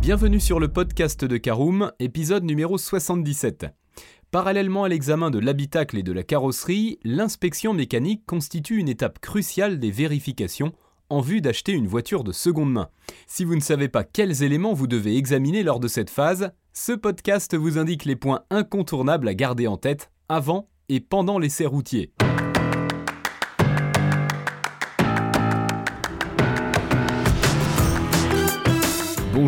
Bienvenue sur le podcast de Caroom, épisode numéro 77. Parallèlement à l'examen de l'habitacle et de la carrosserie, l'inspection mécanique constitue une étape cruciale des vérifications en vue d'acheter une voiture de seconde main. Si vous ne savez pas quels éléments vous devez examiner lors de cette phase, ce podcast vous indique les points incontournables à garder en tête avant et pendant l'essai routier.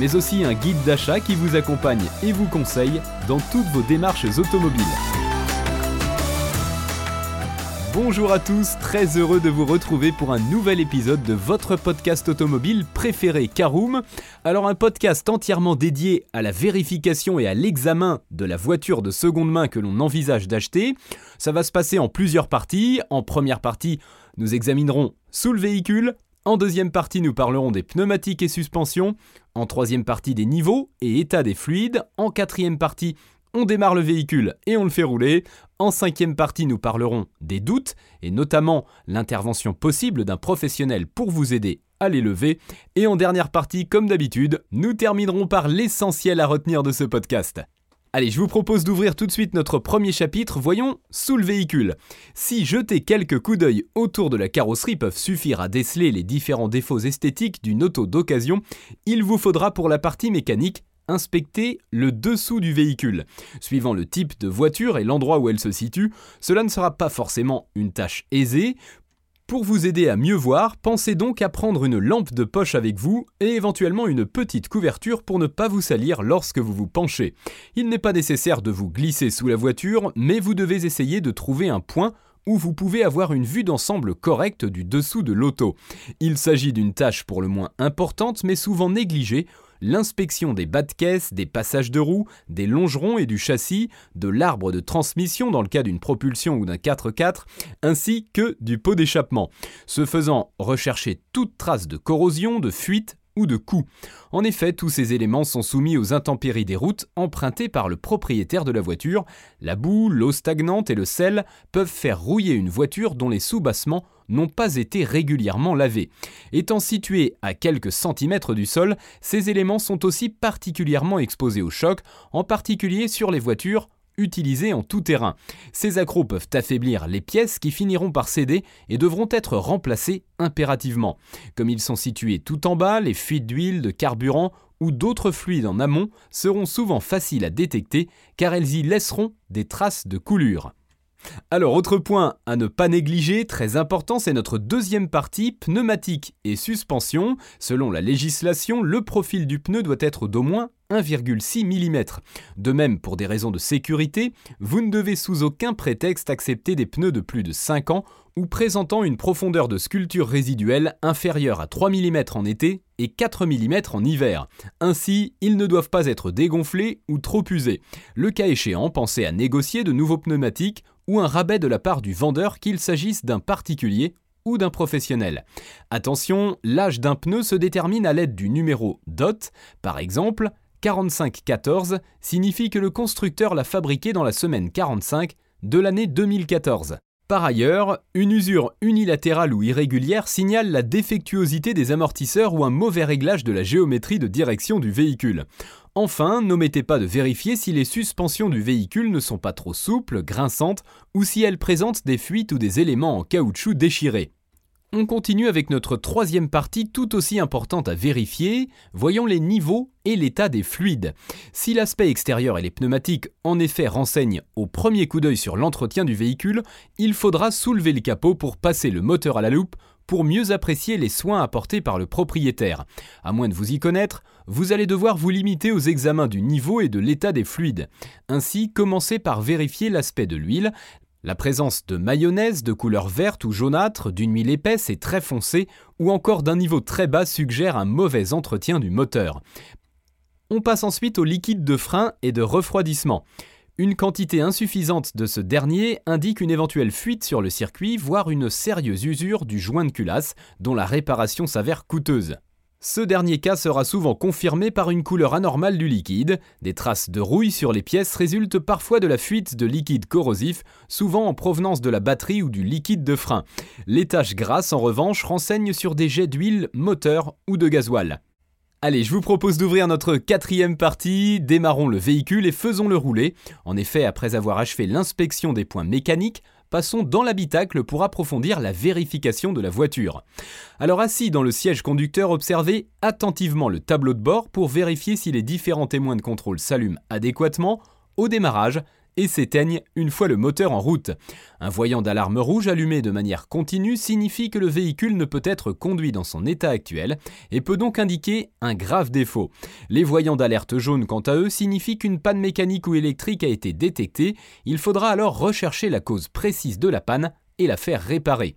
mais aussi un guide d'achat qui vous accompagne et vous conseille dans toutes vos démarches automobiles. Bonjour à tous, très heureux de vous retrouver pour un nouvel épisode de votre podcast automobile préféré Caroom. Alors un podcast entièrement dédié à la vérification et à l'examen de la voiture de seconde main que l'on envisage d'acheter. Ça va se passer en plusieurs parties. En première partie, nous examinerons sous le véhicule, en deuxième partie, nous parlerons des pneumatiques et suspensions. En troisième partie, des niveaux et état des fluides. En quatrième partie, on démarre le véhicule et on le fait rouler. En cinquième partie, nous parlerons des doutes et notamment l'intervention possible d'un professionnel pour vous aider à les lever. Et en dernière partie, comme d'habitude, nous terminerons par l'essentiel à retenir de ce podcast. Allez, je vous propose d'ouvrir tout de suite notre premier chapitre, voyons sous le véhicule. Si jeter quelques coups d'œil autour de la carrosserie peuvent suffire à déceler les différents défauts esthétiques d'une auto d'occasion, il vous faudra pour la partie mécanique inspecter le dessous du véhicule. Suivant le type de voiture et l'endroit où elle se situe, cela ne sera pas forcément une tâche aisée. Pour vous aider à mieux voir, pensez donc à prendre une lampe de poche avec vous et éventuellement une petite couverture pour ne pas vous salir lorsque vous vous penchez. Il n'est pas nécessaire de vous glisser sous la voiture, mais vous devez essayer de trouver un point où vous pouvez avoir une vue d'ensemble correcte du dessous de l'auto. Il s'agit d'une tâche pour le moins importante mais souvent négligée l'inspection des bas de caisse, des passages de roues, des longerons et du châssis, de l'arbre de transmission dans le cas d'une propulsion ou d'un 4x4, ainsi que du pot d'échappement. Ce faisant, rechercher toute trace de corrosion, de fuite ou de coups. En effet, tous ces éléments sont soumis aux intempéries des routes empruntées par le propriétaire de la voiture. La boue, l'eau stagnante et le sel peuvent faire rouiller une voiture dont les sous-bassements n'ont pas été régulièrement lavés. Étant situés à quelques centimètres du sol, ces éléments sont aussi particulièrement exposés au choc, en particulier sur les voitures utilisées en tout terrain. Ces accros peuvent affaiblir les pièces qui finiront par céder et devront être remplacées impérativement. Comme ils sont situés tout en bas, les fuites d'huile, de carburant ou d'autres fluides en amont seront souvent faciles à détecter car elles y laisseront des traces de coulure. Alors, autre point à ne pas négliger, très important, c'est notre deuxième partie, pneumatique et suspension. Selon la législation, le profil du pneu doit être d'au moins 1,6 mm. De même, pour des raisons de sécurité, vous ne devez sous aucun prétexte accepter des pneus de plus de 5 ans ou présentant une profondeur de sculpture résiduelle inférieure à 3 mm en été et 4 mm en hiver. Ainsi, ils ne doivent pas être dégonflés ou trop usés. Le cas échéant, pensez à négocier de nouveaux pneumatiques ou un rabais de la part du vendeur qu'il s'agisse d'un particulier ou d'un professionnel. Attention, l'âge d'un pneu se détermine à l'aide du numéro DOT. Par exemple, 4514 signifie que le constructeur l'a fabriqué dans la semaine 45 de l'année 2014. Par ailleurs, une usure unilatérale ou irrégulière signale la défectuosité des amortisseurs ou un mauvais réglage de la géométrie de direction du véhicule. Enfin, n'omettez pas de vérifier si les suspensions du véhicule ne sont pas trop souples, grinçantes ou si elles présentent des fuites ou des éléments en caoutchouc déchirés. On continue avec notre troisième partie tout aussi importante à vérifier, voyons les niveaux et l'état des fluides. Si l'aspect extérieur et les pneumatiques en effet renseignent au premier coup d'œil sur l'entretien du véhicule, il faudra soulever le capot pour passer le moteur à la loupe pour mieux apprécier les soins apportés par le propriétaire. À moins de vous y connaître, vous allez devoir vous limiter aux examens du niveau et de l'état des fluides. Ainsi, commencez par vérifier l'aspect de l'huile, la présence de mayonnaise de couleur verte ou jaunâtre, d'une huile épaisse et très foncée, ou encore d'un niveau très bas suggère un mauvais entretien du moteur. On passe ensuite au liquide de frein et de refroidissement. Une quantité insuffisante de ce dernier indique une éventuelle fuite sur le circuit, voire une sérieuse usure du joint de culasse, dont la réparation s'avère coûteuse. Ce dernier cas sera souvent confirmé par une couleur anormale du liquide. Des traces de rouille sur les pièces résultent parfois de la fuite de liquide corrosif, souvent en provenance de la batterie ou du liquide de frein. Les taches grasses, en revanche, renseignent sur des jets d'huile, moteur ou de gasoil. Allez, je vous propose d'ouvrir notre quatrième partie, démarrons le véhicule et faisons-le rouler. En effet, après avoir achevé l'inspection des points mécaniques, passons dans l'habitacle pour approfondir la vérification de la voiture. Alors assis dans le siège conducteur, observez attentivement le tableau de bord pour vérifier si les différents témoins de contrôle s'allument adéquatement au démarrage et s'éteignent une fois le moteur en route. Un voyant d'alarme rouge allumé de manière continue signifie que le véhicule ne peut être conduit dans son état actuel et peut donc indiquer un grave défaut. Les voyants d'alerte jaune quant à eux signifient qu'une panne mécanique ou électrique a été détectée, il faudra alors rechercher la cause précise de la panne et la faire réparer.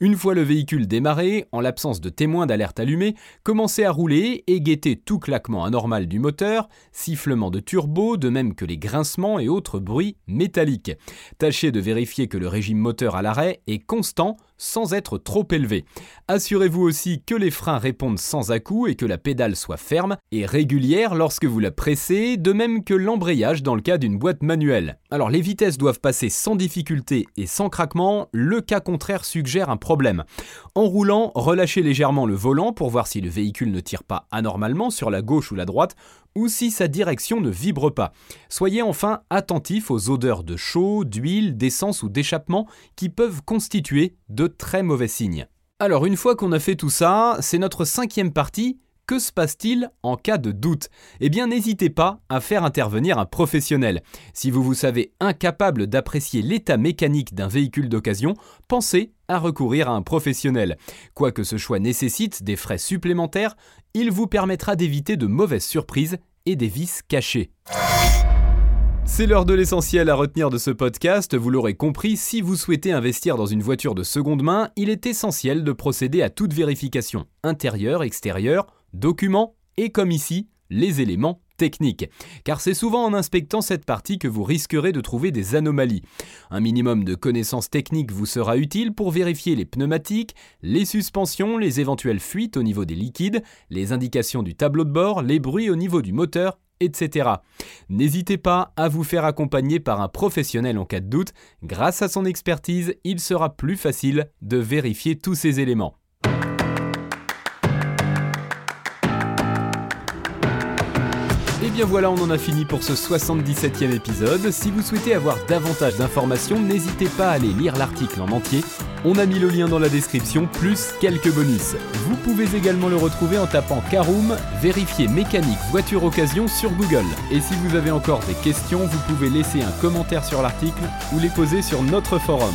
Une fois le véhicule démarré, en l'absence de témoins d'alerte allumés, commencez à rouler et guettez tout claquement anormal du moteur, sifflement de turbo, de même que les grincements et autres bruits métalliques. Tâchez de vérifier que le régime moteur à l'arrêt est constant sans être trop élevé. Assurez-vous aussi que les freins répondent sans à-coups et que la pédale soit ferme et régulière lorsque vous la pressez, de même que l'embrayage dans le cas d'une boîte manuelle. Alors les vitesses doivent passer sans difficulté et sans craquement, le cas contraire suggère un problème. En roulant, relâchez légèrement le volant pour voir si le véhicule ne tire pas anormalement sur la gauche ou la droite ou si sa direction ne vibre pas. Soyez enfin attentif aux odeurs de chaud, d'huile, d'essence ou d'échappement qui peuvent constituer de très mauvais signes. Alors une fois qu'on a fait tout ça, c'est notre cinquième partie, que se passe-t-il en cas de doute? Eh bien, n'hésitez pas à faire intervenir un professionnel. Si vous vous savez incapable d'apprécier l'état mécanique d'un véhicule d'occasion, pensez à recourir à un professionnel. Quoique ce choix nécessite des frais supplémentaires, il vous permettra d'éviter de mauvaises surprises et des vices cachés. C'est l'heure de l'essentiel à retenir de ce podcast, vous l'aurez compris, si vous souhaitez investir dans une voiture de seconde main, il est essentiel de procéder à toute vérification, intérieure, extérieure, documents et comme ici, les éléments Car c'est souvent en inspectant cette partie que vous risquerez de trouver des anomalies. Un minimum de connaissances techniques vous sera utile pour vérifier les pneumatiques, les suspensions, les éventuelles fuites au niveau des liquides, les indications du tableau de bord, les bruits au niveau du moteur etc. N'hésitez pas à vous faire accompagner par un professionnel en cas de doute. Grâce à son expertise, il sera plus facile de vérifier tous ces éléments. Et bien voilà, on en a fini pour ce 77e épisode. Si vous souhaitez avoir davantage d'informations, n'hésitez pas à aller lire l'article en entier. On a mis le lien dans la description, plus quelques bonus. Vous pouvez également le retrouver en tapant Caroom, vérifier mécanique voiture occasion sur Google. Et si vous avez encore des questions, vous pouvez laisser un commentaire sur l'article ou les poser sur notre forum.